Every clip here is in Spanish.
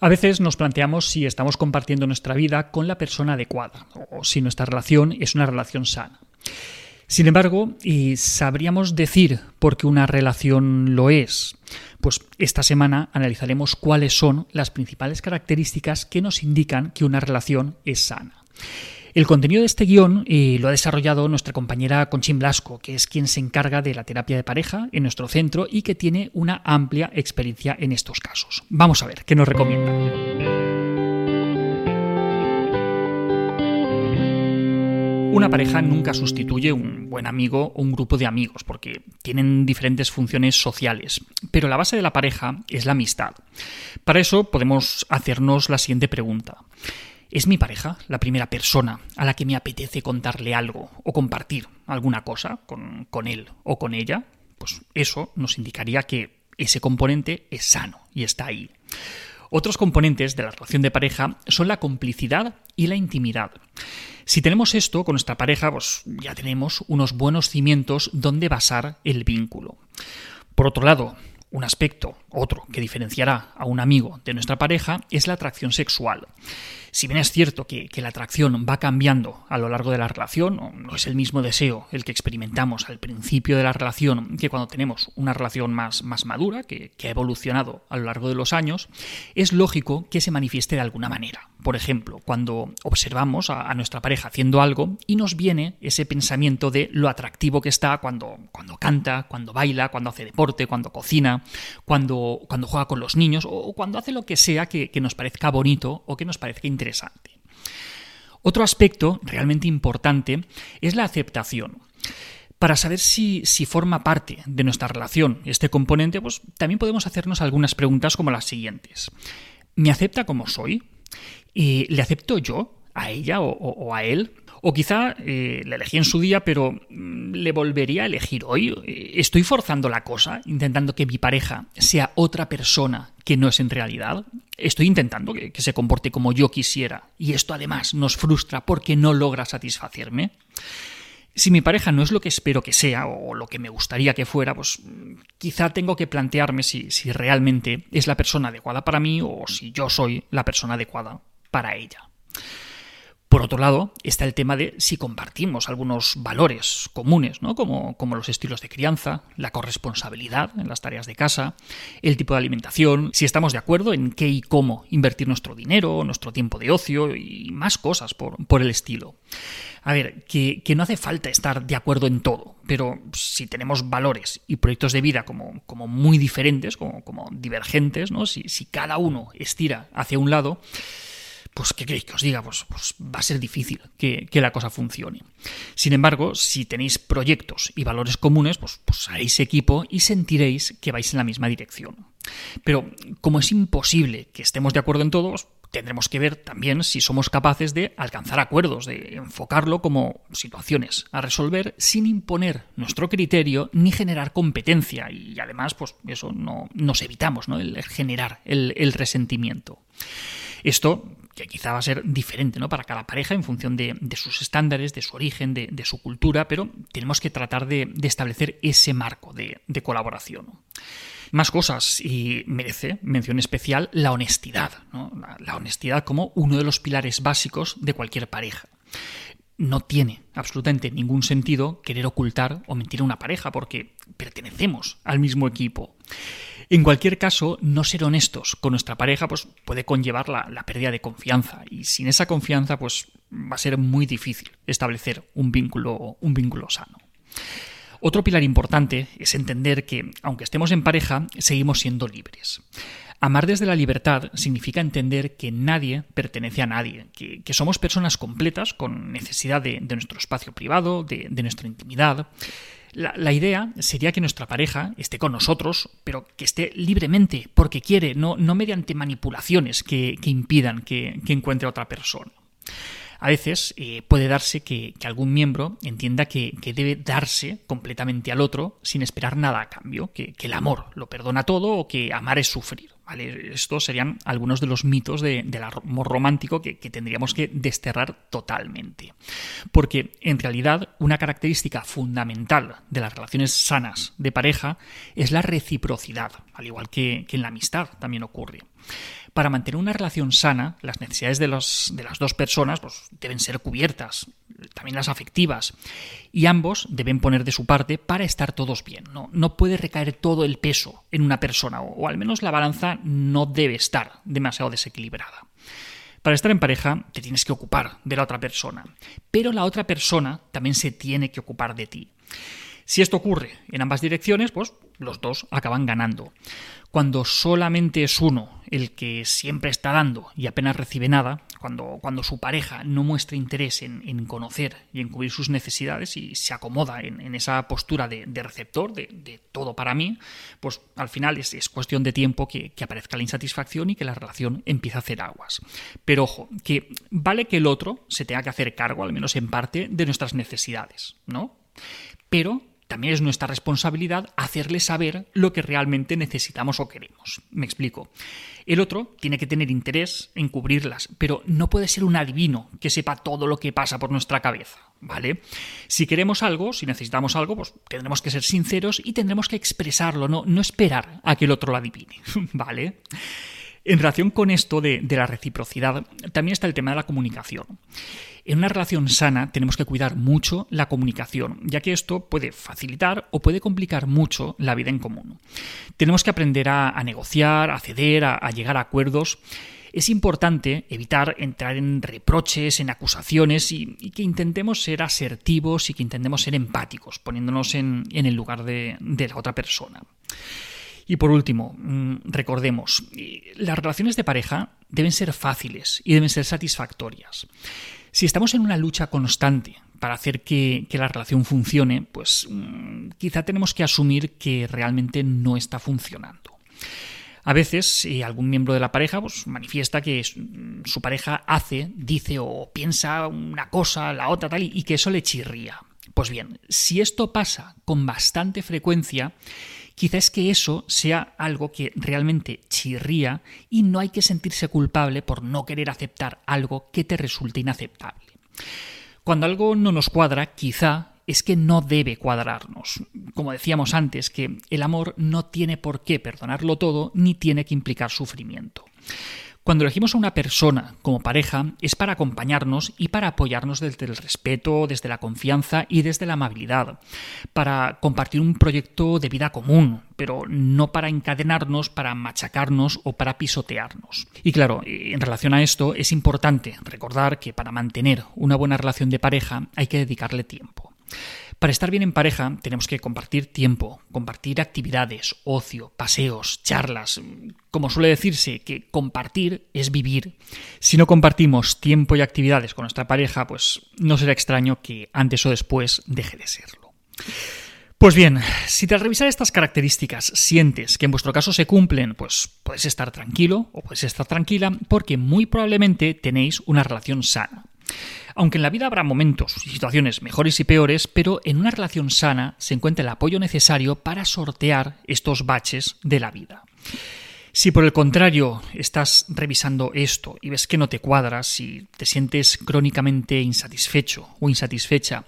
A veces nos planteamos si estamos compartiendo nuestra vida con la persona adecuada o si nuestra relación es una relación sana. Sin embargo, ¿y sabríamos decir por qué una relación lo es? Pues esta semana analizaremos cuáles son las principales características que nos indican que una relación es sana. El contenido de este guion eh, lo ha desarrollado nuestra compañera Conchín Blasco, que es quien se encarga de la terapia de pareja en nuestro centro y que tiene una amplia experiencia en estos casos. Vamos a ver qué nos recomienda. Una pareja nunca sustituye un buen amigo o un grupo de amigos, porque tienen diferentes funciones sociales, pero la base de la pareja es la amistad. Para eso podemos hacernos la siguiente pregunta. ¿Es mi pareja la primera persona a la que me apetece contarle algo o compartir alguna cosa con, con, él o con ella? Pues eso nos indicaría que ese componente es sano y está ahí. Otros componentes de la relación de pareja son la complicidad y la intimidad. Si tenemos esto con nuestra pareja, pues ya tenemos unos buenos cimientos donde basar el vínculo. Por otro lado, un aspecto, otro, que diferenciará a un amigo de nuestra pareja es la atracción sexual. Si bien es cierto que, la atracción va cambiando a lo largo de la relación, no es el mismo deseo el que experimentamos al principio de la relación que cuando tenemos una relación más, más madura, que, ha evolucionado a lo largo de los años, es lógico que se manifieste de alguna manera. Por ejemplo, cuando observamos a, nuestra pareja haciendo algo y nos viene ese pensamiento de lo atractivo que está cuando, cuando canta, cuando baila, cuando hace deporte, cuando cocina, cuando, cuando juega con los niños o cuando hace lo que sea que, nos parezca bonito o que nos parezca interesante. Otro aspecto realmente importante es la aceptación. Para saber si, si, forma parte de nuestra relación este componente, pues también podemos hacernos algunas preguntas como las siguientes. ¿Me acepta como soy? ¿Y ¿Le acepto yo a ella o a él? O quizá eh, le elegí en su día, pero mm, le volvería a elegir hoy. ¿Estoy forzando la cosa, intentando que mi pareja sea otra persona que no es en realidad? Estoy intentando que, se comporte como yo quisiera. Y esto además nos frustra porque no logra satisfacerme. Si mi pareja no es lo que espero que sea o lo que me gustaría que fuera, pues mm, quizá tengo que plantearme si, si realmente es la persona adecuada para mí o si yo soy la persona adecuada para ella. Por otro lado, está el tema de si compartimos algunos valores comunes, ¿no? como, como, los estilos de crianza, la corresponsabilidad en las tareas de casa, el tipo de alimentación, si estamos de acuerdo en qué y cómo invertir nuestro dinero, nuestro tiempo de ocio y más cosas por, por el estilo. A ver, que, no hace falta estar de acuerdo en todo, pero si tenemos valores y proyectos de vida como, como muy diferentes, como, como divergentes, ¿no? si, si cada uno estira hacia un lado, pues ¿qué queréis que os diga? Pues, pues va a ser difícil que, la cosa funcione. Sin embargo, si tenéis proyectos y valores comunes, pues, pues haréis equipo y sentiréis que vais en la misma dirección. Pero como es imposible que estemos de acuerdo en todos, tendremos que ver también si somos capaces de alcanzar acuerdos, de enfocarlo como situaciones a resolver sin imponer nuestro criterio ni generar competencia. Y además, pues eso no nos evitamos, ¿no? El generar el resentimiento. Esto, que quizá va a ser diferente ¿no? para cada pareja en función de, sus estándares, de su origen, de, su cultura, pero tenemos que tratar de, establecer ese marco de, colaboración. Más cosas, y merece mención especial la honestidad. la honestidad como uno de los pilares básicos de cualquier pareja no tiene absolutamente ningún sentido querer ocultar o mentir a una pareja porque pertenecemos al mismo equipo. En cualquier caso, no ser honestos con nuestra pareja pues, puede conllevar la, pérdida de confianza y sin esa confianza pues, va a ser muy difícil establecer un vínculo, un vínculo sano. Otro pilar importante es entender que, aunque estemos en pareja, seguimos siendo libres. Amar desde la libertad significa entender que nadie pertenece a nadie, que, somos personas completas con necesidad de, nuestro espacio privado, de, nuestra intimidad. La, idea sería que nuestra pareja esté con nosotros, pero que esté libremente, porque quiere, no, no mediante manipulaciones que, impidan que, encuentre a otra persona. A veces eh, puede darse que, algún miembro entienda que, debe darse completamente al otro sin esperar nada a cambio, que, el amor lo perdona todo o que amar es sufrir. Estos serían algunos de los mitos del amor romántico que, tendríamos que desterrar totalmente. Porque en realidad una característica fundamental de las relaciones sanas de pareja es la reciprocidad, al igual que, en la amistad también ocurre. Para mantener una relación sana, las necesidades de, de las dos personas pues, deben ser cubiertas, también las afectivas, y ambos deben poner de su parte para estar todos bien. No, no puede recaer todo el peso en una persona, o, o al menos la balanza no debe estar demasiado desequilibrada. Para estar en pareja te tienes que ocupar de la otra persona, pero la otra persona también se tiene que ocupar de ti. Si esto ocurre en ambas direcciones, pues los dos acaban ganando. Cuando solamente es uno el que siempre está dando y apenas recibe nada, cuando, cuando su pareja no muestra interés en, conocer y en cubrir sus necesidades y se acomoda en, esa postura de, receptor, de, todo para mí, pues al final es, cuestión de tiempo que, que, aparezca la insatisfacción y que la relación empiece a hacer aguas. Pero ojo, que vale que el otro se tenga que hacer cargo, al menos en parte, de nuestras necesidades, ¿no? Pero también es nuestra responsabilidad hacerle saber lo que realmente necesitamos o queremos. Me explico. El otro tiene que tener interés en cubrirlas, pero no puede ser un adivino que sepa todo lo que pasa por nuestra cabeza, ¿vale? Si queremos algo, si necesitamos algo, pues tendremos que ser sinceros y tendremos que expresarlo, no, no esperar a que el otro lo adivine, ¿vale? En relación con esto de, la reciprocidad, también está el tema de la comunicación. En una relación sana tenemos que cuidar mucho la comunicación, ya que esto puede facilitar o puede complicar mucho la vida en común. Tenemos que aprender a, negociar, a ceder, a, llegar a acuerdos. Es importante evitar entrar en reproches, en acusaciones y, que intentemos ser asertivos y que intentemos ser empáticos, poniéndonos en, el lugar de la otra persona. Y por último, mm, recordemos, las relaciones de pareja deben ser fáciles y deben ser satisfactorias. Si estamos en una lucha constante para hacer que, la relación funcione, pues mm, quizá tenemos que asumir que realmente no está funcionando. A veces, algún miembro de la pareja pues, manifiesta que mm, su pareja hace, dice o piensa una cosa, la otra, tal, y que eso le chirría. Pues bien, si esto pasa con bastante frecuencia, Quizás que eso sea algo que realmente chirría y no hay que sentirse culpable por no querer aceptar algo que te resulte inaceptable. Cuando algo no nos cuadra, quizá es que no debe cuadrarnos. Como decíamos antes, que el amor no tiene por qué perdonarlo todo ni tiene que implicar sufrimiento. Cuando elegimos a una persona como pareja es para acompañarnos y para apoyarnos desde el respeto, desde la confianza y desde la amabilidad, para compartir un proyecto de vida común, pero no para encadenarnos, para machacarnos o para pisotearnos. Y claro, en relación a esto es importante recordar que para mantener una buena relación de pareja hay que dedicarle tiempo. Para estar bien en pareja tenemos que compartir tiempo, compartir actividades, ocio, paseos, charlas. Como suele decirse, que compartir es vivir. Si no compartimos tiempo y actividades con nuestra pareja, pues no será extraño que antes o después deje de serlo. Pues bien, si tras revisar estas características sientes que en vuestro caso se cumplen, pues puedes estar tranquilo o puedes estar tranquila porque muy probablemente tenéis una relación sana. Aunque en la vida habrá momentos y situaciones mejores y peores, pero en una relación sana se encuentra el apoyo necesario para sortear estos baches de la vida. Si por el contrario estás revisando esto y ves que no te cuadras, si te sientes crónicamente insatisfecho o insatisfecha,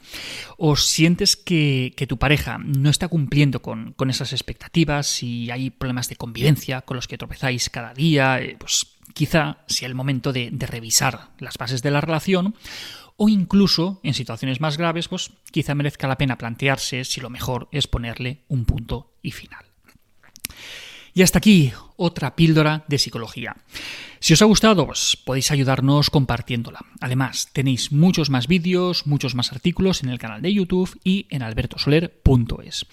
o sientes que, tu pareja no está cumpliendo con, esas expectativas, si hay problemas de convivencia con los que tropezáis cada día, eh, pues quizá sea el momento de, revisar las bases de la relación o incluso en situaciones más graves, pues quizá merezca la pena plantearse si lo mejor es ponerle un punto y final. Y hasta aquí otra píldora de psicología. Si os ha gustado, pues podéis ayudarnos compartiéndola. Además, tenéis muchos más vídeos, muchos más artículos en el canal de YouTube y en albertosoler.es.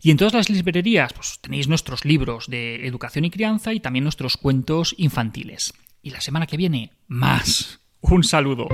Y en todas las librerías, pues tenéis nuestros libros de educación y crianza y también nuestros cuentos infantiles. Y la semana que viene, más. Un saludo.